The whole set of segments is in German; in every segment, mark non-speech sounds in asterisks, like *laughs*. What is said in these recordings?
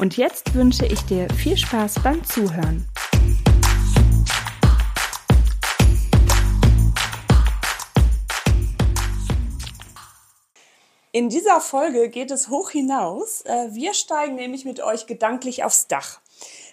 Und jetzt wünsche ich dir viel Spaß beim Zuhören. In dieser Folge geht es hoch hinaus. Äh, wir steigen nämlich mit euch gedanklich aufs Dach.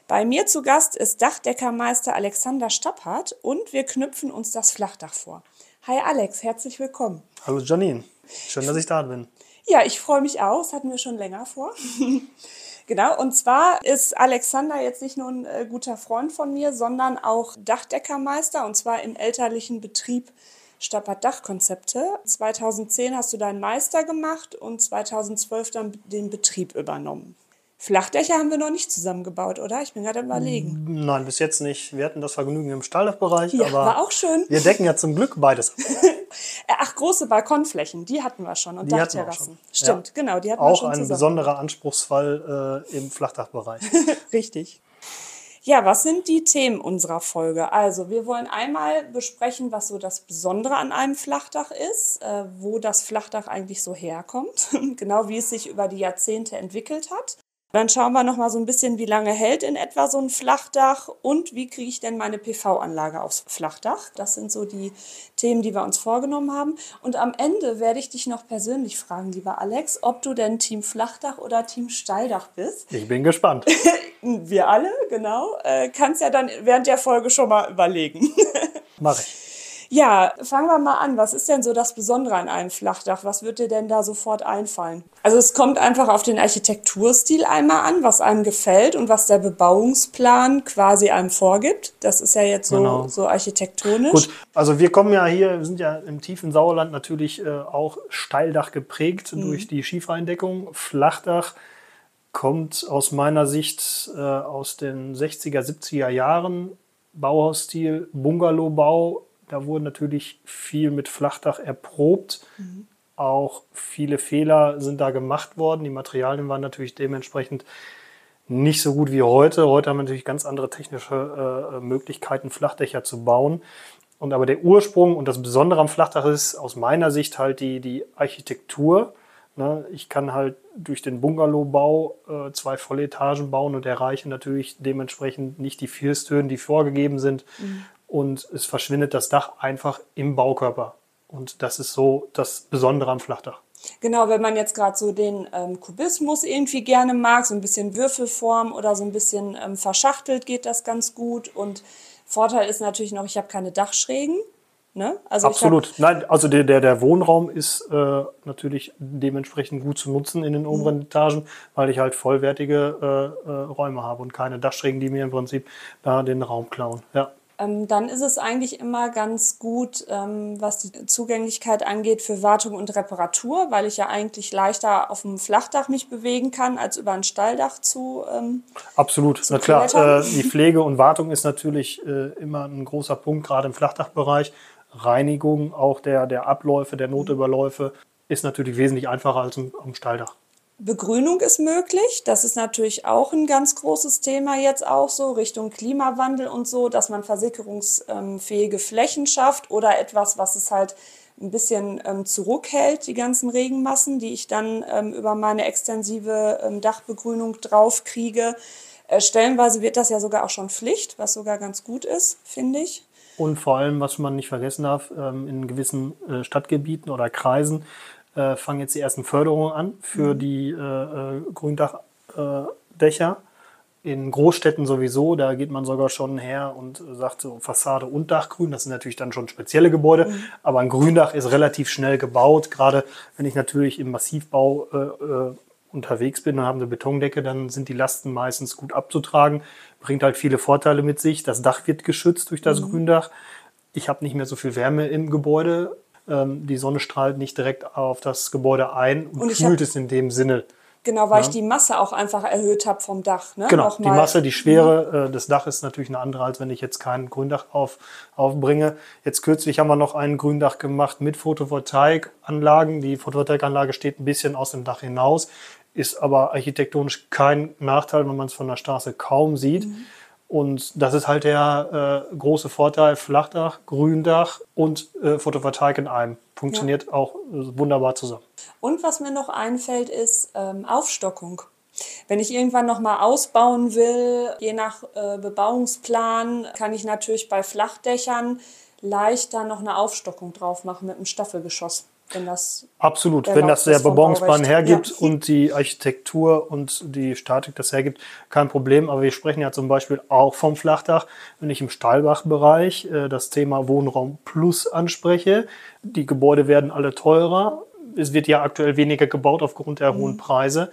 Bei mir zu Gast ist Dachdeckermeister Alexander Stapphardt und wir knüpfen uns das Flachdach vor. Hi Alex, herzlich willkommen. Hallo Janine, schön, dass ich da bin. Ja, ich freue mich auch, das hatten wir schon länger vor. *laughs* genau, und zwar ist Alexander jetzt nicht nur ein äh, guter Freund von mir, sondern auch Dachdeckermeister und zwar im elterlichen Betrieb Stappert Dachkonzepte. 2010 hast du deinen Meister gemacht und 2012 dann den Betrieb übernommen. Flachdächer haben wir noch nicht zusammengebaut, oder? Ich bin gerade überlegen. Nein, bis jetzt nicht. Wir hatten das Vergnügen im Stalldachbereich, ja, aber war auch schön. wir decken ja zum Glück beides. *laughs* Ach, große Balkonflächen, die hatten wir schon und die Dachterrassen. Stimmt, ja. genau, die hatten auch wir schon Auch ein besonderer Anspruchsfall äh, im Flachdachbereich. *laughs* Richtig. Ja, was sind die Themen unserer Folge? Also, wir wollen einmal besprechen, was so das Besondere an einem Flachdach ist, äh, wo das Flachdach eigentlich so herkommt, *laughs* genau wie es sich über die Jahrzehnte entwickelt hat. Dann schauen wir noch mal so ein bisschen, wie lange hält in etwa so ein Flachdach und wie kriege ich denn meine PV-Anlage aufs Flachdach. Das sind so die Themen, die wir uns vorgenommen haben. Und am Ende werde ich dich noch persönlich fragen, lieber Alex, ob du denn Team Flachdach oder Team Steildach bist. Ich bin gespannt. *laughs* wir alle, genau. Äh, kannst ja dann während der Folge schon mal überlegen. Mach ich. Ja, fangen wir mal an. Was ist denn so das Besondere an einem Flachdach? Was wird dir denn da sofort einfallen? Also es kommt einfach auf den Architekturstil einmal an, was einem gefällt und was der Bebauungsplan quasi einem vorgibt. Das ist ja jetzt so, genau. so architektonisch. Gut, also wir kommen ja hier, wir sind ja im tiefen Sauerland natürlich äh, auch Steildach geprägt mhm. durch die Schiefereindeckung. Flachdach kommt aus meiner Sicht äh, aus den 60er, 70er Jahren. Bauhausstil, Bungalowbau, da wurde natürlich viel mit Flachdach erprobt. Mhm. Auch viele Fehler sind da gemacht worden. Die Materialien waren natürlich dementsprechend nicht so gut wie heute. Heute haben wir natürlich ganz andere technische äh, Möglichkeiten, Flachdächer zu bauen. Und aber der Ursprung und das Besondere am Flachdach ist aus meiner Sicht halt die, die Architektur. Ne? Ich kann halt durch den Bungalowbau äh, zwei volle Etagen bauen und erreiche natürlich dementsprechend nicht die Firsthöhen, die vorgegeben sind. Mhm und es verschwindet das Dach einfach im Baukörper. Und das ist so das Besondere am Flachdach. Genau, wenn man jetzt gerade so den ähm, Kubismus irgendwie gerne mag, so ein bisschen Würfelform oder so ein bisschen ähm, verschachtelt, geht das ganz gut. Und Vorteil ist natürlich noch, ich habe keine Dachschrägen. Ne? Also Absolut. Nein, also der, der, der Wohnraum ist äh, natürlich dementsprechend gut zu nutzen in den oberen mhm. Etagen, weil ich halt vollwertige äh, äh, Räume habe und keine Dachschrägen, die mir im Prinzip da den Raum klauen. Ja dann ist es eigentlich immer ganz gut, ähm, was die Zugänglichkeit angeht, für Wartung und Reparatur, weil ich ja eigentlich leichter auf dem Flachdach mich bewegen kann, als über ein Stalldach zu. Ähm, Absolut, zu na klar. Äh, die Pflege und Wartung ist natürlich äh, immer ein großer Punkt, gerade im Flachdachbereich. Reinigung auch der, der Abläufe, der Notüberläufe ist natürlich wesentlich einfacher als am Stalldach. Begrünung ist möglich. Das ist natürlich auch ein ganz großes Thema jetzt auch so Richtung Klimawandel und so, dass man versickerungsfähige Flächen schafft oder etwas, was es halt ein bisschen ähm, zurückhält, die ganzen Regenmassen, die ich dann ähm, über meine extensive ähm, Dachbegrünung draufkriege. Äh, stellenweise wird das ja sogar auch schon Pflicht, was sogar ganz gut ist, finde ich. Und vor allem, was man nicht vergessen darf, in gewissen äh, Stadtgebieten oder Kreisen äh, fangen jetzt die ersten Förderungen an für mhm. die äh, äh Gründachdächer. In Großstädten sowieso, da geht man sogar schon her und sagt so Fassade und Dachgrün. Das sind natürlich dann schon spezielle Gebäude, mhm. aber ein Gründach ist relativ schnell gebaut. Gerade wenn ich natürlich im Massivbau äh, äh, unterwegs bin und habe eine Betondecke, dann sind die Lasten meistens gut abzutragen. Bringt halt viele Vorteile mit sich. Das Dach wird geschützt durch das mhm. Gründach. Ich habe nicht mehr so viel Wärme im Gebäude ähm, die Sonne strahlt nicht direkt auf das Gebäude ein und, und kühlt es in dem Sinne. Genau, weil ja. ich die Masse auch einfach erhöht habe vom Dach. Ne? Genau, die Masse, die Schwere mhm. des Daches ist natürlich eine andere, als wenn ich jetzt kein Gründach auf, aufbringe. Jetzt kürzlich haben wir noch ein Gründach gemacht mit Photovoltaikanlagen. Die Photovoltaikanlage steht ein bisschen aus dem Dach hinaus, ist aber architektonisch kein Nachteil, wenn man es von der Straße kaum sieht. Mhm. Und das ist halt der äh, große Vorteil, Flachdach, Gründach und äh, Photovoltaik in einem. Funktioniert ja. auch äh, wunderbar zusammen. Und was mir noch einfällt, ist ähm, Aufstockung. Wenn ich irgendwann noch mal ausbauen will, je nach äh, Bebauungsplan, kann ich natürlich bei Flachdächern leichter noch eine Aufstockung drauf machen mit einem Staffelgeschoss. Wenn das Absolut, wenn das der Bebauungsplan hergibt ja. und die Architektur und die Statik das hergibt, kein Problem. Aber wir sprechen ja zum Beispiel auch vom Flachdach. Wenn ich im Stahlbachbereich äh, das Thema Wohnraum Plus anspreche, die Gebäude werden alle teurer. Es wird ja aktuell weniger gebaut aufgrund der mhm. hohen Preise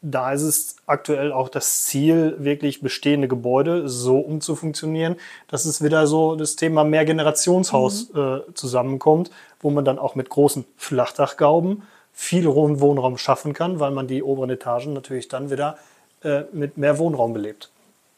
da ist es aktuell auch das Ziel, wirklich bestehende Gebäude so umzufunktionieren, dass es wieder so das Thema Mehrgenerationshaus mhm. äh, zusammenkommt, wo man dann auch mit großen Flachdachgauben viel Wohnraum schaffen kann, weil man die oberen Etagen natürlich dann wieder äh, mit mehr Wohnraum belebt.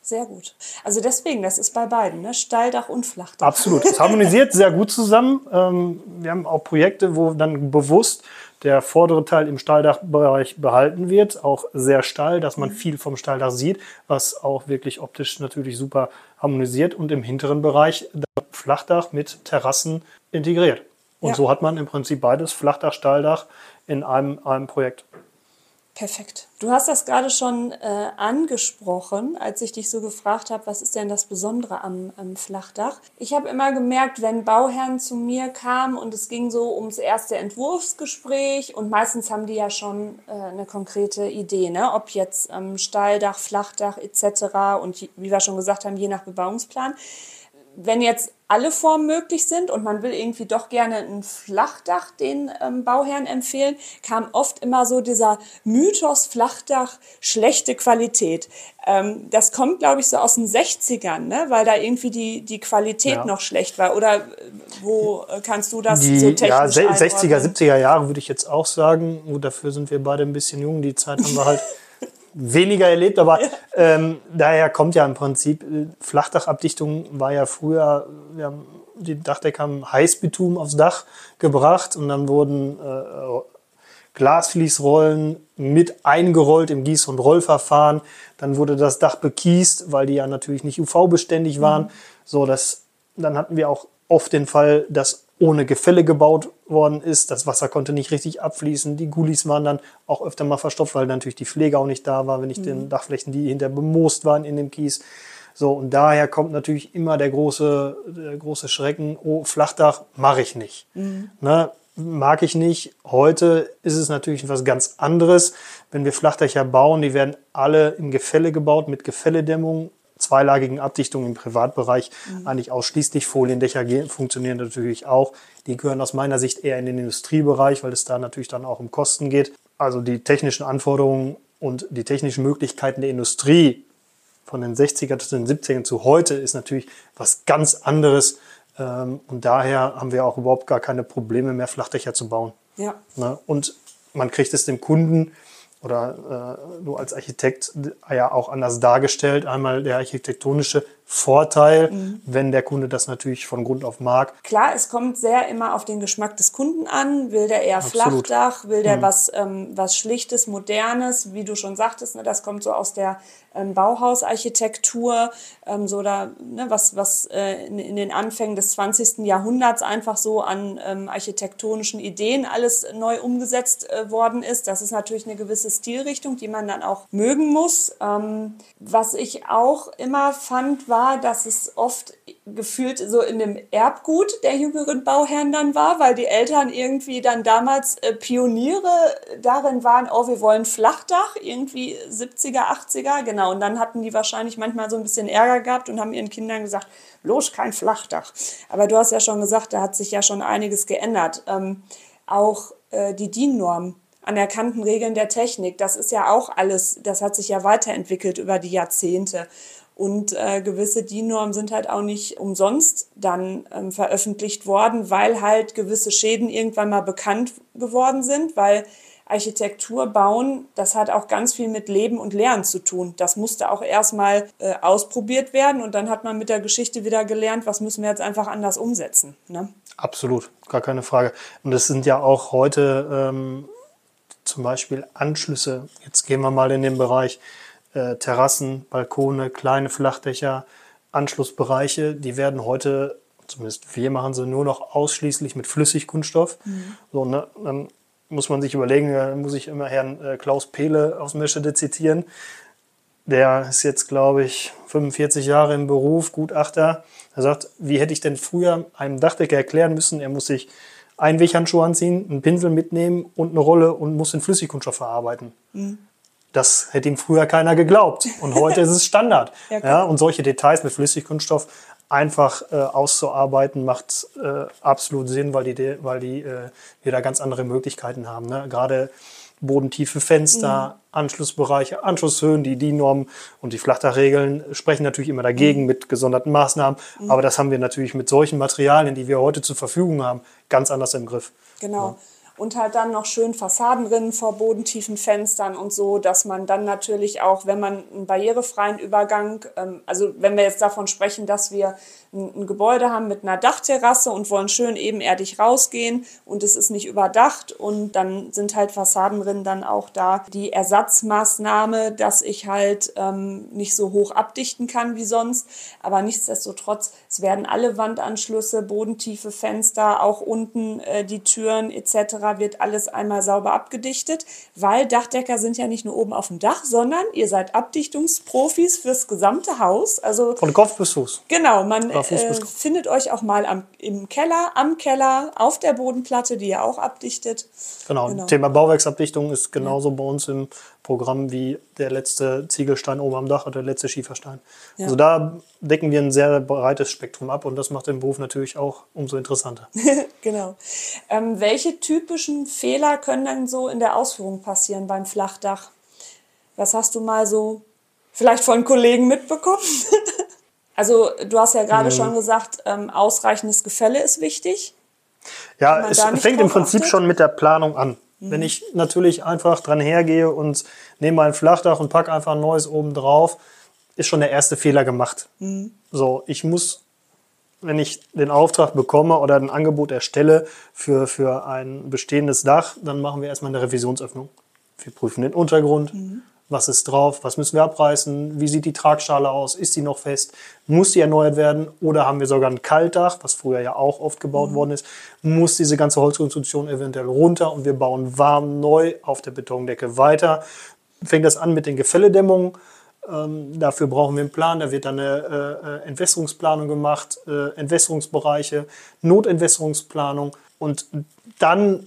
Sehr gut. Also deswegen, das ist bei beiden, ne? Steildach und Flachdach. Absolut. Es *laughs* harmonisiert sehr gut zusammen. Ähm, wir haben auch Projekte, wo dann bewusst der vordere Teil im Stahldachbereich behalten wird, auch sehr steil, dass man mhm. viel vom Stahldach sieht, was auch wirklich optisch natürlich super harmonisiert und im hinteren Bereich Flachdach mit Terrassen integriert. Und ja. so hat man im Prinzip beides, Flachdach, Stahldach, in einem, einem Projekt. Perfekt. Du hast das gerade schon äh, angesprochen, als ich dich so gefragt habe, was ist denn das Besondere am, am Flachdach? Ich habe immer gemerkt, wenn Bauherren zu mir kamen und es ging so ums erste Entwurfsgespräch und meistens haben die ja schon äh, eine konkrete Idee, ne? ob jetzt ähm, Stahldach, Flachdach etc. und wie wir schon gesagt haben, je nach Bebauungsplan wenn jetzt alle Formen möglich sind und man will irgendwie doch gerne ein Flachdach den ähm, Bauherren empfehlen, kam oft immer so dieser Mythos Flachdach, schlechte Qualität. Ähm, das kommt, glaube ich, so aus den 60ern, ne? weil da irgendwie die, die Qualität ja. noch schlecht war. Oder äh, wo äh, kannst du das die, so technisch Ja, 60er, 70er Jahre würde ich jetzt auch sagen. Gut, dafür sind wir beide ein bisschen jung. Die Zeit haben wir halt *laughs* weniger erlebt, aber ja. ähm, daher kommt ja im Prinzip, äh, Flachdachabdichtung war ja früher, wir haben, die Dachdecker haben Heißbetum aufs Dach gebracht und dann wurden äh, Glasfließrollen mit eingerollt im Gieß- und Rollverfahren. Dann wurde das Dach bekiest, weil die ja natürlich nicht UV-beständig waren. Mhm. So, das, dann hatten wir auch oft den Fall, dass ohne Gefälle gebaut worden ist. Das Wasser konnte nicht richtig abfließen. Die Gullis waren dann auch öfter mal verstopft, weil natürlich die Pflege auch nicht da war, wenn ich mhm. den Dachflächen, die hinter bemoost waren in dem Kies. So, und daher kommt natürlich immer der große, der große Schrecken, oh, Flachdach mache ich nicht. Mhm. Ne, mag ich nicht. Heute ist es natürlich etwas ganz anderes. Wenn wir Flachdächer bauen, die werden alle im Gefälle gebaut mit Gefälledämmung zweilagigen Abdichtung im Privatbereich mhm. eigentlich ausschließlich. Foliendächer funktionieren natürlich auch. Die gehören aus meiner Sicht eher in den Industriebereich, weil es da natürlich dann auch um Kosten geht. Also die technischen Anforderungen und die technischen Möglichkeiten der Industrie von den 60er zu den 70ern zu heute ist natürlich was ganz anderes. Ähm, und daher haben wir auch überhaupt gar keine Probleme mehr, Flachdächer zu bauen. Ja. Ne? Und man kriegt es dem Kunden oder äh, du als Architekt ja auch anders dargestellt. Einmal der architektonische Vorteil, mhm. wenn der Kunde das natürlich von Grund auf mag. Klar, es kommt sehr immer auf den Geschmack des Kunden an. Will der eher Absolut. Flachdach? Will der mhm. was, ähm, was Schlichtes, Modernes? Wie du schon sagtest, ne, das kommt so aus der ähm, Bauhausarchitektur, ähm, so da, ne, was, was äh, in, in, den Anfängen des 20. Jahrhunderts einfach so an ähm, architektonischen Ideen alles neu umgesetzt äh, worden ist. Das ist natürlich eine gewisse Stilrichtung, die man dann auch mögen muss. Ähm, was ich auch immer fand, war, war, dass es oft gefühlt so in dem Erbgut der jüngeren Bauherren dann war, weil die Eltern irgendwie dann damals äh, Pioniere darin waren, oh, wir wollen Flachdach, irgendwie 70er, 80er, genau. Und dann hatten die wahrscheinlich manchmal so ein bisschen Ärger gehabt und haben ihren Kindern gesagt, bloß kein Flachdach. Aber du hast ja schon gesagt, da hat sich ja schon einiges geändert. Ähm, auch äh, die DIN-Norm anerkannten Regeln der Technik. Das ist ja auch alles, das hat sich ja weiterentwickelt über die Jahrzehnte. Und äh, gewisse DIN-Normen sind halt auch nicht umsonst dann ähm, veröffentlicht worden, weil halt gewisse Schäden irgendwann mal bekannt geworden sind, weil Architektur bauen, das hat auch ganz viel mit Leben und Lernen zu tun. Das musste auch erstmal äh, ausprobiert werden und dann hat man mit der Geschichte wieder gelernt, was müssen wir jetzt einfach anders umsetzen. Ne? Absolut, gar keine Frage. Und es sind ja auch heute ähm, zum Beispiel Anschlüsse. Jetzt gehen wir mal in den Bereich äh, Terrassen, Balkone, kleine Flachdächer, Anschlussbereiche, die werden heute, zumindest wir machen sie nur noch ausschließlich mit Flüssigkunststoff. Mhm. So, ne, dann muss man sich überlegen, da muss ich immer Herrn äh, Klaus Pehle aus Meschede zitieren. Der ist jetzt, glaube ich, 45 Jahre im Beruf, Gutachter. Er sagt, wie hätte ich denn früher einem Dachdecker erklären müssen, er muss sich Einweghandschuhe anziehen, einen Pinsel mitnehmen und eine Rolle und muss den Flüssigkunststoff verarbeiten. Mhm. Das hätte ihm früher keiner geglaubt. Und heute ist es Standard. *laughs* ja, ja, und solche Details mit Flüssigkunststoff einfach äh, auszuarbeiten, macht äh, absolut Sinn, weil die, weil die äh, wir da ganz andere Möglichkeiten haben. Ne? Gerade bodentiefe Fenster, mhm. Anschlussbereiche, Anschlusshöhen, die DIN-Normen und die Flachdachregeln sprechen natürlich immer dagegen mhm. mit gesonderten Maßnahmen. Mhm. Aber das haben wir natürlich mit solchen Materialien, die wir heute zur Verfügung haben, ganz anders im Griff. Genau. Ja und halt dann noch schön Fassadenrinnen vor bodentiefen Fenstern und so, dass man dann natürlich auch, wenn man einen barrierefreien Übergang, ähm, also wenn wir jetzt davon sprechen, dass wir ein, Gebäude haben mit einer Dachterrasse und wollen schön ebenerdig rausgehen und es ist nicht überdacht und dann sind halt Fassadenrinnen dann auch da die Ersatzmaßnahme, dass ich halt ähm, nicht so hoch abdichten kann wie sonst, aber nichtsdestotrotz, es werden alle Wandanschlüsse, bodentiefe Fenster, auch unten äh, die Türen etc wird alles einmal sauber abgedichtet, weil Dachdecker sind ja nicht nur oben auf dem Dach, sondern ihr seid Abdichtungsprofis fürs gesamte Haus. Also von Kopf bis Fuß. Genau, man äh, findet euch auch mal am, im Keller, am Keller, auf der Bodenplatte, die ihr auch abdichtet. Genau, genau. Thema Bauwerksabdichtung ist genauso ja. bei uns im Programm wie der letzte Ziegelstein oben am Dach oder der letzte Schieferstein. Ja. Also da decken wir ein sehr breites Spektrum ab und das macht den Beruf natürlich auch umso interessanter. *laughs* genau. Ähm, welche typischen Fehler können denn so in der Ausführung passieren beim Flachdach? Was hast du mal so vielleicht von Kollegen mitbekommen? *laughs* also du hast ja gerade mhm. schon gesagt, ähm, ausreichendes Gefälle ist wichtig. Ja, es fängt im Prinzip achtet. schon mit der Planung an. Mhm. Wenn ich natürlich einfach dran hergehe und nehme ein Flachdach und packe einfach ein neues oben drauf, ist schon der erste Fehler gemacht. Mhm. So, ich muss, wenn ich den Auftrag bekomme oder ein Angebot erstelle für, für ein bestehendes Dach, dann machen wir erstmal eine Revisionsöffnung. Wir prüfen den Untergrund, mhm was ist drauf, was müssen wir abreißen, wie sieht die Tragschale aus, ist die noch fest, muss die erneuert werden oder haben wir sogar ein Kaltdach, was früher ja auch oft gebaut mhm. worden ist, muss diese ganze Holzkonstruktion eventuell runter und wir bauen warm neu auf der Betondecke weiter. Fängt das an mit den Gefälledämmungen. Ähm, dafür brauchen wir einen Plan. Da wird dann eine äh, Entwässerungsplanung gemacht, äh, Entwässerungsbereiche, Notentwässerungsplanung. Und dann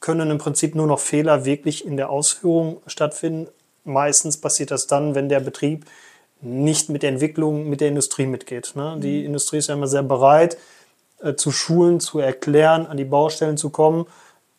können im Prinzip nur noch Fehler wirklich in der Ausführung stattfinden meistens passiert das dann, wenn der Betrieb nicht mit der Entwicklung, mit der Industrie mitgeht. Ne? Die mhm. Industrie ist ja immer sehr bereit, äh, zu schulen, zu erklären, an die Baustellen zu kommen.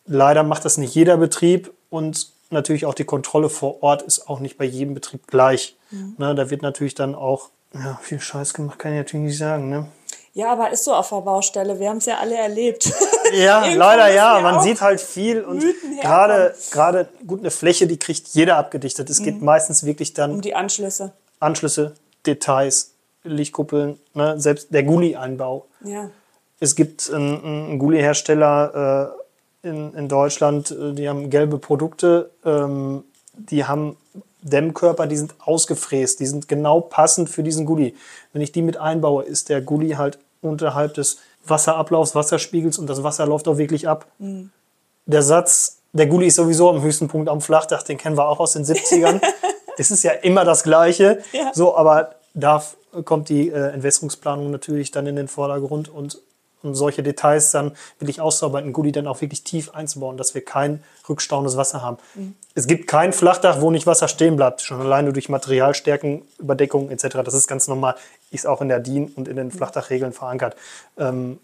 Leider macht das nicht jeder Betrieb und natürlich auch die Kontrolle vor Ort ist auch nicht bei jedem Betrieb gleich. Mhm. Ne? Da wird natürlich dann auch ja, viel Scheiß gemacht, kann ich natürlich nicht sagen. Ne? Ja, aber ist so auf der Baustelle. Wir haben es ja alle erlebt. *laughs* Ja, leider ja. Man sieht halt viel und gerade, gerade gut eine Fläche, die kriegt jeder abgedichtet. Es geht mhm. meistens wirklich dann um die Anschlüsse. Anschlüsse, Details, Lichtkuppeln, ne? selbst der Gully-Einbau. Ja. Es gibt einen, einen Gully-Hersteller äh, in, in Deutschland, äh, die haben gelbe Produkte, ähm, die haben Dämmkörper, die sind ausgefräst, die sind genau passend für diesen Gully. Wenn ich die mit einbaue, ist der Gully halt unterhalb des Wasserablaufs, Wasserspiegels und das Wasser läuft auch wirklich ab. Mhm. Der Satz, der Gully ist sowieso am höchsten Punkt am Flachdach, den kennen wir auch aus den 70ern. es *laughs* ist ja immer das Gleiche. Ja. So, aber da kommt die äh, Entwässerungsplanung natürlich dann in den Vordergrund und um solche Details dann wirklich auszuarbeiten, Gully dann auch wirklich tief einzubauen, dass wir kein rückstauendes Wasser haben. Mhm. Es gibt kein Flachdach, wo nicht Wasser stehen bleibt, schon alleine durch Materialstärken, Überdeckung etc. Das ist ganz normal, ist auch in der DIN und in den mhm. Flachdachregeln verankert. Ähm,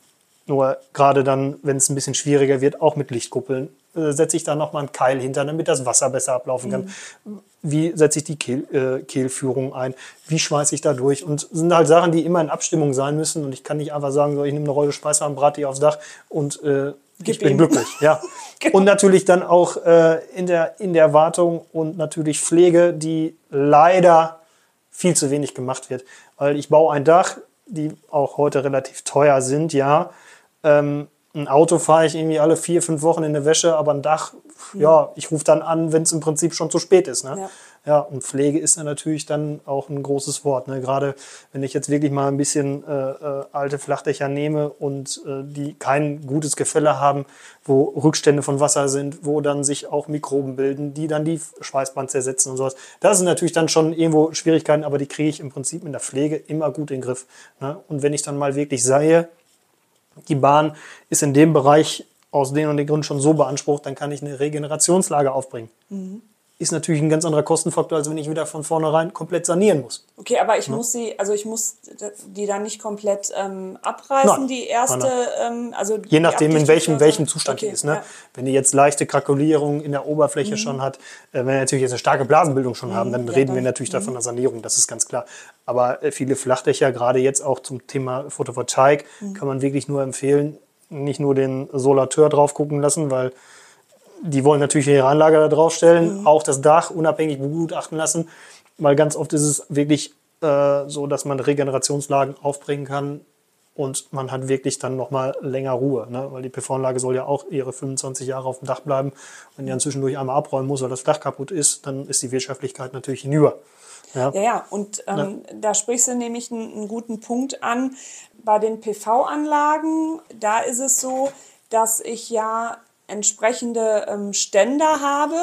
nur gerade dann, wenn es ein bisschen schwieriger wird, auch mit Lichtkuppeln, äh, setze ich da nochmal einen Keil hinter, damit das Wasser besser ablaufen kann? Mhm. Wie setze ich die Kehl, äh, Kehlführung ein? Wie schmeiße ich da durch? Und sind halt Sachen, die immer in Abstimmung sein müssen. Und ich kann nicht einfach sagen, so, ich nehme eine Rolle Speisewagen, brate die aufs Dach und äh, ich bin ihm. glücklich. Ja. *laughs* genau. Und natürlich dann auch äh, in, der, in der Wartung und natürlich Pflege, die leider viel zu wenig gemacht wird. Weil ich baue ein Dach, die auch heute relativ teuer sind, ja. Ähm, ein Auto fahre ich irgendwie alle vier, fünf Wochen in der Wäsche, aber ein Dach, mhm. ja, ich rufe dann an, wenn es im Prinzip schon zu spät ist. Ne? Ja. ja, und Pflege ist ja natürlich dann auch ein großes Wort. Ne? Gerade wenn ich jetzt wirklich mal ein bisschen äh, äh, alte Flachdächer nehme und äh, die kein gutes Gefälle haben, wo Rückstände von Wasser sind, wo dann sich auch Mikroben bilden, die dann die Schweißband zersetzen und sowas. Das sind natürlich dann schon irgendwo Schwierigkeiten, aber die kriege ich im Prinzip in der Pflege immer gut in den Griff. Ne? Und wenn ich dann mal wirklich sehe, die Bahn ist in dem Bereich aus den und den Gründen schon so beansprucht, dann kann ich eine Regenerationslage aufbringen. Mhm ist natürlich ein ganz anderer Kostenfaktor, als wenn ich wieder von vornherein komplett sanieren muss. Okay, aber ich ja. muss sie, also ich muss die dann nicht komplett ähm, abreißen, nein. die erste, nein, nein. Ähm, also je nachdem in welchem welchem Zustand okay, die ist. Ne? Ja. Wenn die jetzt leichte Krakulierung in der Oberfläche mhm. schon hat, äh, wenn wir natürlich jetzt eine starke Blasenbildung schon mhm. haben, dann ja, reden dann, wir natürlich mhm. davon der Sanierung. Das ist ganz klar. Aber äh, viele Flachdächer, gerade jetzt auch zum Thema Photovoltaik, mhm. kann man wirklich nur empfehlen, nicht nur den Solateur drauf gucken lassen, weil die wollen natürlich ihre Anlage da draufstellen, mhm. auch das Dach unabhängig begutachten lassen, weil ganz oft ist es wirklich äh, so, dass man Regenerationslagen aufbringen kann und man hat wirklich dann nochmal länger Ruhe, ne? weil die PV-Anlage soll ja auch ihre 25 Jahre auf dem Dach bleiben. Wenn die dann zwischendurch einmal abräumen muss, weil das Dach kaputt ist, dann ist die Wirtschaftlichkeit natürlich hinüber. Ja, ja, ja. und ähm, ja. da sprichst du nämlich einen, einen guten Punkt an. Bei den PV-Anlagen, da ist es so, dass ich ja entsprechende ähm, Ständer habe,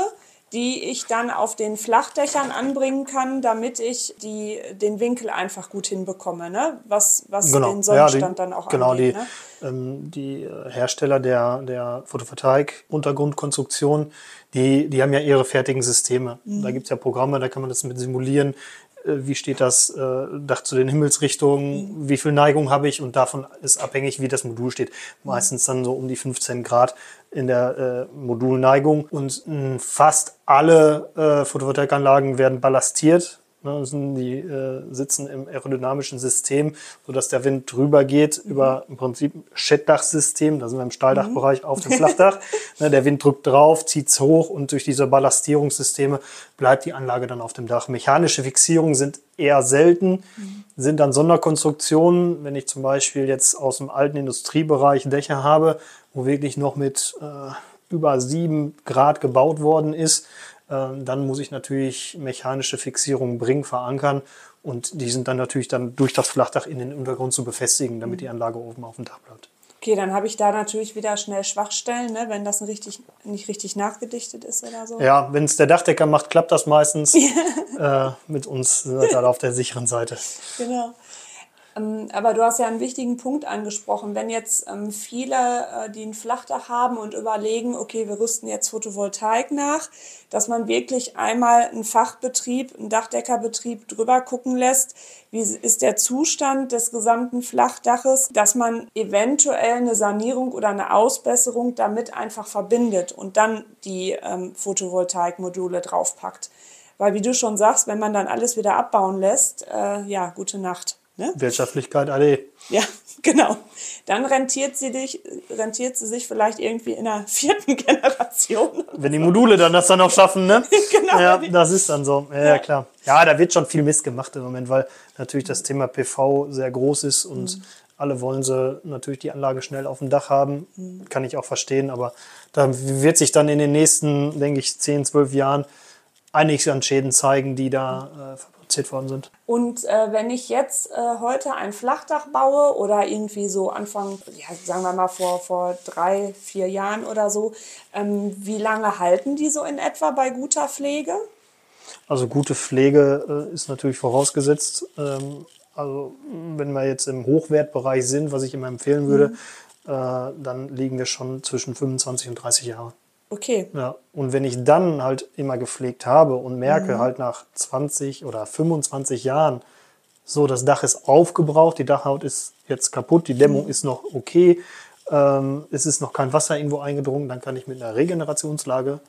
die ich dann auf den Flachdächern anbringen kann, damit ich die, den Winkel einfach gut hinbekomme, ne? was, was genau. den Sonnenstand ja, die, dann auch genau, angeht. Genau, die, ne? ähm, die Hersteller der, der Photovoltaik-Untergrundkonstruktion, die, die haben ja ihre fertigen Systeme. Mhm. Da gibt es ja Programme, da kann man das mit simulieren, äh, wie steht das äh, Dach zu den Himmelsrichtungen, wie viel Neigung habe ich? Und davon ist abhängig, wie das Modul steht. Meistens dann so um die 15 Grad in der äh, Modulneigung. Und fast alle äh, Photovoltaikanlagen werden ballastiert die äh, sitzen im aerodynamischen System, sodass der Wind drüber geht mhm. über im Prinzip Schettdachsystem, da sind wir im Stahldachbereich mhm. auf dem *laughs* Flachdach. ne, der Wind drückt drauf, zieht es hoch und durch diese Ballastierungssysteme bleibt die Anlage dann auf dem Dach. Mechanische Fixierungen sind eher selten, mhm. sind dann Sonderkonstruktionen, wenn ich zum Beispiel jetzt aus dem alten Industriebereich Dächer habe, wo wirklich noch mit äh, über sieben Grad gebaut worden ist, dann muss ich natürlich mechanische Fixierungen bringen, verankern und die sind dann natürlich dann durch das Flachdach in den Untergrund zu befestigen, damit die Anlage oben auf dem Dach bleibt. Okay, dann habe ich da natürlich wieder schnell Schwachstellen, ne, wenn das richtig, nicht richtig nachgedichtet ist oder so. Ja, wenn es der Dachdecker macht, klappt das meistens. *laughs* äh, mit uns sind wir auf der sicheren Seite. Genau. Ähm, aber du hast ja einen wichtigen Punkt angesprochen. Wenn jetzt ähm, viele, äh, die ein Flachdach haben und überlegen, okay, wir rüsten jetzt Photovoltaik nach, dass man wirklich einmal einen Fachbetrieb, einen Dachdeckerbetrieb drüber gucken lässt, wie ist der Zustand des gesamten Flachdaches, dass man eventuell eine Sanierung oder eine Ausbesserung damit einfach verbindet und dann die ähm, Photovoltaikmodule draufpackt. Weil wie du schon sagst, wenn man dann alles wieder abbauen lässt, äh, ja, gute Nacht. Ne? Wirtschaftlichkeit alle. Ja, *laughs* genau. Dann rentiert sie, dich, rentiert sie sich vielleicht irgendwie in der vierten *laughs* Generation. Wenn die Module dann das dann auch schaffen, ne? *laughs* genau. Ja, das ist dann so. Ja, ja, klar. Ja, da wird schon viel Mist gemacht im Moment, weil natürlich das Thema PV sehr groß ist und mhm. alle wollen sie natürlich die Anlage schnell auf dem Dach haben. Mhm. Kann ich auch verstehen, aber da wird sich dann in den nächsten, denke ich, 10, 12 Jahren einiges an Schäden zeigen, die da äh, produziert worden sind. Und äh, wenn ich jetzt äh, heute ein Flachdach baue oder irgendwie so Anfang, ja, sagen wir mal vor, vor drei, vier Jahren oder so, ähm, wie lange halten die so in etwa bei guter Pflege? Also gute Pflege äh, ist natürlich vorausgesetzt. Ähm, also wenn wir jetzt im Hochwertbereich sind, was ich immer empfehlen würde, mhm. Äh, dann liegen wir schon zwischen 25 und 30 Jahren. Okay. Ja, und wenn ich dann halt immer gepflegt habe und merke mhm. halt nach 20 oder 25 Jahren, so das Dach ist aufgebraucht, die Dachhaut ist jetzt kaputt, die Dämmung mhm. ist noch okay, ähm, es ist noch kein Wasser irgendwo eingedrungen, dann kann ich mit einer Regenerationslage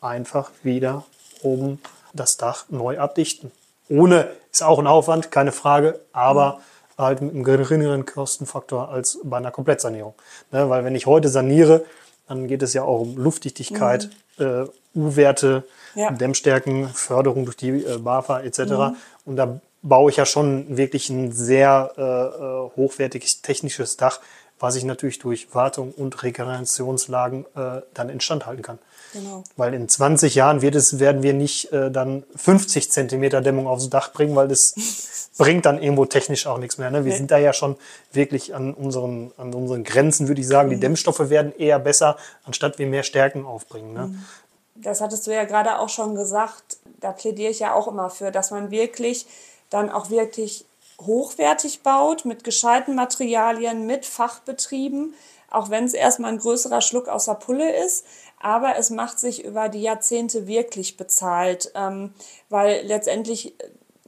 einfach wieder oben das Dach neu abdichten. Ohne, ist auch ein Aufwand, keine Frage, aber mhm. halt mit einem geringeren Kostenfaktor als bei einer Komplettsanierung. Ne, weil wenn ich heute saniere, dann geht es ja auch um Luftdichtigkeit, mhm. äh, U-Werte, ja. Dämmstärken, Förderung durch die äh, BAFA etc. Mhm. Und da baue ich ja schon wirklich ein sehr äh, äh, hochwertiges technisches Dach, was ich natürlich durch Wartung und Regenerationslagen äh, dann instand halten kann. Genau. Weil in 20 Jahren wird es, werden wir nicht äh, dann 50 Zentimeter Dämmung aufs Dach bringen, weil das *laughs* bringt dann irgendwo technisch auch nichts mehr. Ne? Wir nee. sind da ja schon wirklich an unseren, an unseren Grenzen, würde ich sagen. Mhm. Die Dämmstoffe werden eher besser, anstatt wir mehr Stärken aufbringen. Ne? Mhm. Das hattest du ja gerade auch schon gesagt. Da plädiere ich ja auch immer für, dass man wirklich dann auch wirklich hochwertig baut, mit gescheiten Materialien, mit Fachbetrieben, auch wenn es erstmal ein größerer Schluck aus der Pulle ist. Aber es macht sich über die Jahrzehnte wirklich bezahlt, ähm, weil letztendlich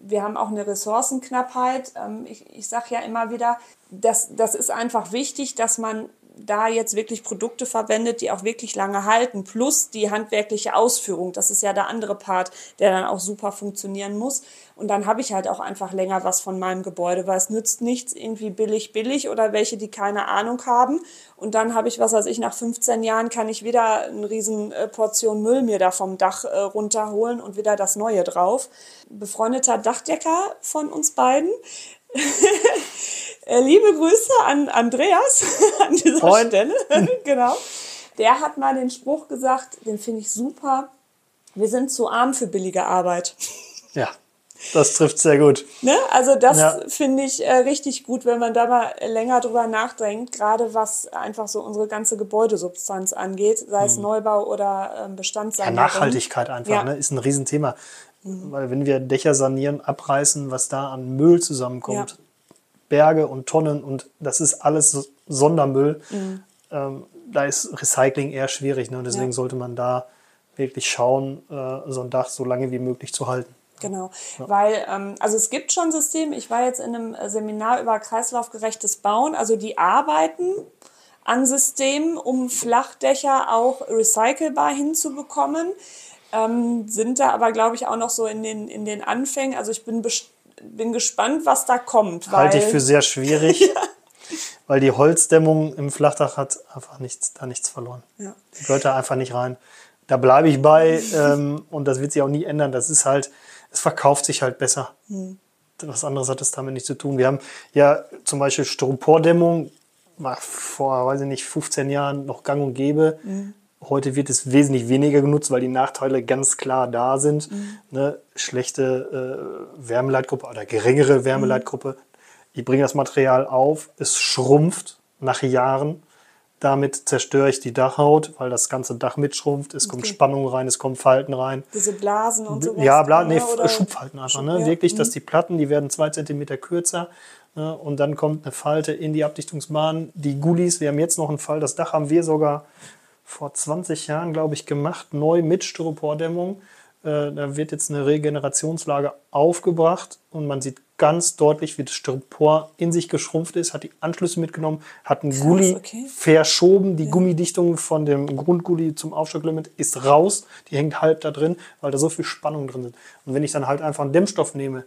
wir haben auch eine Ressourcenknappheit. Ähm, ich ich sage ja immer wieder, das, das ist einfach wichtig, dass man da jetzt wirklich Produkte verwendet, die auch wirklich lange halten, plus die handwerkliche Ausführung. Das ist ja der andere Part, der dann auch super funktionieren muss. Und dann habe ich halt auch einfach länger was von meinem Gebäude, weil es nützt nichts irgendwie billig, billig oder welche, die keine Ahnung haben. Und dann habe ich, was weiß ich, nach 15 Jahren kann ich wieder eine riesen äh, Portion Müll mir da vom Dach äh, runterholen und wieder das Neue drauf. Befreundeter Dachdecker von uns beiden. *laughs* Äh, liebe Grüße an Andreas *laughs* an dieser Moin. Stelle. *laughs* genau. Der hat mal den Spruch gesagt, den finde ich super. Wir sind zu arm für billige Arbeit. Ja, das trifft sehr gut. Ne? Also das ja. finde ich äh, richtig gut, wenn man da mal länger drüber nachdenkt, gerade was einfach so unsere ganze Gebäudesubstanz angeht, sei es hm. Neubau oder ähm, Bestandssanierung. Ja, Nachhaltigkeit einfach ja. ne? ist ein Riesenthema. Mhm. Weil wenn wir Dächer sanieren, abreißen, was da an Müll zusammenkommt. Berge und Tonnen und das ist alles Sondermüll. Mhm. Ähm, da ist Recycling eher schwierig. Ne? Und deswegen ja. sollte man da wirklich schauen, äh, so ein Dach so lange wie möglich zu halten. Genau, ja. weil ähm, also es gibt schon Systeme. Ich war jetzt in einem Seminar über kreislaufgerechtes Bauen. Also die arbeiten an Systemen, um Flachdächer auch recycelbar hinzubekommen. Ähm, sind da aber, glaube ich, auch noch so in den, in den Anfängen. Also ich bin bestimmt bin gespannt, was da kommt. Halte ich für sehr schwierig, *laughs* ja. weil die Holzdämmung im Flachdach hat einfach nichts, da nichts verloren. Ja. Die gehört da einfach nicht rein. Da bleibe ich bei ähm, und das wird sich auch nie ändern. Das ist halt, es verkauft sich halt besser. Mhm. Was anderes hat es damit nicht zu tun. Wir haben ja zum Beispiel Styropordämmung, war vor, weiß ich nicht, 15 Jahren noch gang und gäbe. Mhm. Heute wird es wesentlich weniger genutzt, weil die Nachteile ganz klar da sind. Mhm. Ne? Schlechte äh, Wärmeleitgruppe oder geringere Wärmeleitgruppe. Ich bringe das Material auf, es schrumpft nach Jahren. Damit zerstöre ich die Dachhaut, weil das ganze Dach mitschrumpft. Es okay. kommt Spannung rein, es kommen Falten rein. Diese Blasen und so. Ja, Blasen, nee, oder? Schubfalten einfach. Ne? Wirklich, dass mhm. die Platten, die werden zwei Zentimeter kürzer. Ne? Und dann kommt eine Falte in die Abdichtungsbahn. Die Gullis, wir haben jetzt noch einen Fall, das Dach haben wir sogar vor 20 Jahren, glaube ich, gemacht, neu mit Styropordämmung. Äh, da wird jetzt eine Regenerationslage aufgebracht und man sieht ganz deutlich, wie das Styropor in sich geschrumpft ist, hat die Anschlüsse mitgenommen, hat einen Gully okay. verschoben. Die ja. Gummidichtung von dem Grundgully zum Aufstocklimit ist raus. Die hängt halb da drin, weil da so viel Spannung drin ist. Und wenn ich dann halt einfach einen Dämmstoff nehme,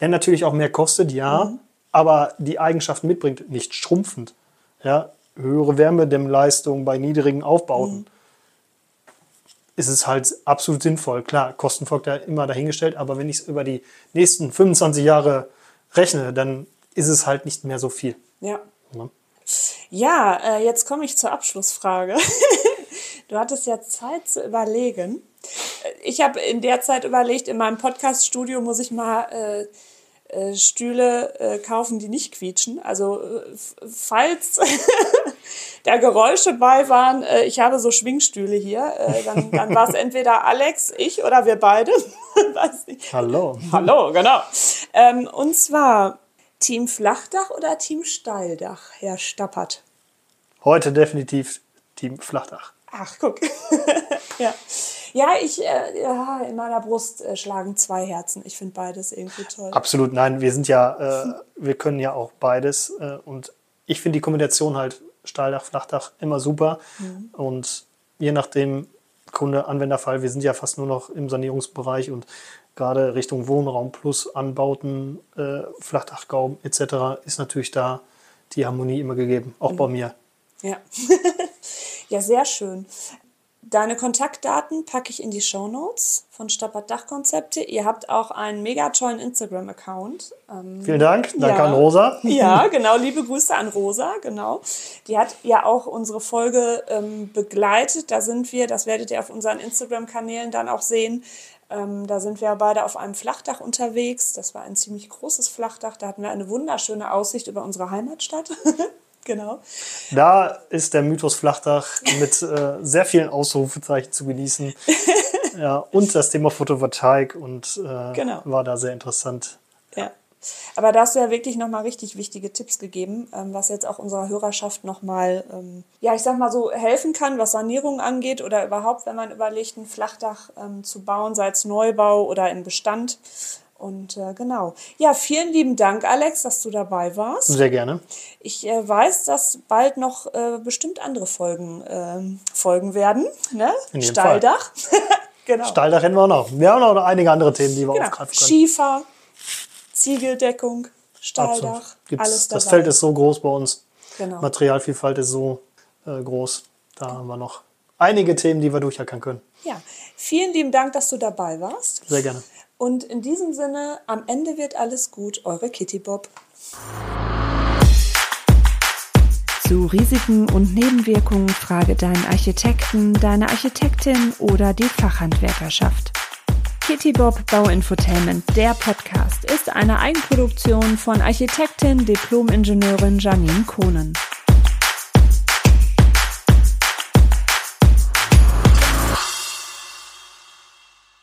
der natürlich auch mehr kostet, ja, mhm. aber die Eigenschaften mitbringt, nicht schrumpfend, ja, höhere Wärmedämmleistung bei niedrigen Aufbauten, mhm. ist es halt absolut sinnvoll. Klar, Kostenfaktor immer dahingestellt, aber wenn ich es über die nächsten 25 Jahre rechne, dann ist es halt nicht mehr so viel. Ja. Ja, ja äh, jetzt komme ich zur Abschlussfrage. *laughs* du hattest ja Zeit zu überlegen. Ich habe in der Zeit überlegt, in meinem Podcast-Studio muss ich mal äh, äh, Stühle äh, kaufen, die nicht quietschen. Also äh, falls *laughs* da Geräusche bei waren, äh, ich habe so Schwingstühle hier, äh, dann, dann war es *laughs* entweder Alex, ich oder wir beide. *laughs* Hallo. Hallo, genau. Ähm, und zwar Team Flachdach oder Team Steildach, Herr Stappert? Heute definitiv Team Flachdach. Ach, guck. ja. Ja, ich, äh, ja, in meiner Brust äh, schlagen zwei Herzen. Ich finde beides irgendwie toll. Absolut, nein, wir sind ja, äh, wir können ja auch beides. Äh, und ich finde die Kombination halt Stahldach, Flachdach immer super. Mhm. Und je nachdem Kunde, Anwenderfall, wir sind ja fast nur noch im Sanierungsbereich und gerade Richtung Wohnraum plus Anbauten, äh, Flachdachgauben etc. ist natürlich da die Harmonie immer gegeben, auch mhm. bei mir. Ja. *laughs* ja, sehr schön. Deine Kontaktdaten packe ich in die Show Notes von Stappert Dachkonzepte. Ihr habt auch einen mega tollen Instagram-Account. Ähm, Vielen Dank. Danke ja. an Rosa. Ja, genau. Liebe Grüße an Rosa. Genau. Die hat ja auch unsere Folge ähm, begleitet. Da sind wir, das werdet ihr auf unseren Instagram-Kanälen dann auch sehen. Ähm, da sind wir beide auf einem Flachdach unterwegs. Das war ein ziemlich großes Flachdach. Da hatten wir eine wunderschöne Aussicht über unsere Heimatstadt. *laughs* Genau. Da ist der Mythos Flachdach mit äh, sehr vielen Ausrufezeichen zu genießen. *laughs* ja, und das Thema Photovoltaik und äh, genau. war da sehr interessant. Ja. Aber da hast du ja wirklich nochmal richtig wichtige Tipps gegeben, ähm, was jetzt auch unserer Hörerschaft nochmal, ähm, ja, ich sag mal so, helfen kann, was Sanierung angeht oder überhaupt, wenn man überlegt, ein Flachdach ähm, zu bauen, sei es Neubau oder im Bestand. Und äh, genau. Ja, vielen lieben Dank, Alex, dass du dabei warst. Sehr gerne. Ich äh, weiß, dass bald noch äh, bestimmt andere Folgen ähm, folgen werden. Ne? Stahldach. *laughs* genau. Stahldach hätten wir auch noch. Wir haben noch einige andere Themen, die wir genau. aufgreifen können. Schiefer, Ziegeldeckung, Stahldach, alles dabei. Das Feld ist so groß bei uns. Genau. Materialvielfalt ist so äh, groß. Da haben wir noch einige Themen, die wir durchackern können. Ja, vielen lieben Dank, dass du dabei warst. Sehr gerne. Und in diesem Sinne, am Ende wird alles gut, eure Kitty Bob. Zu Risiken und Nebenwirkungen frage deinen Architekten, deine Architektin oder die Fachhandwerkerschaft. Kitty Bob Bauinfotainment, der Podcast, ist eine Eigenproduktion von Architektin, Diplom-Ingenieurin Janine Kohnen.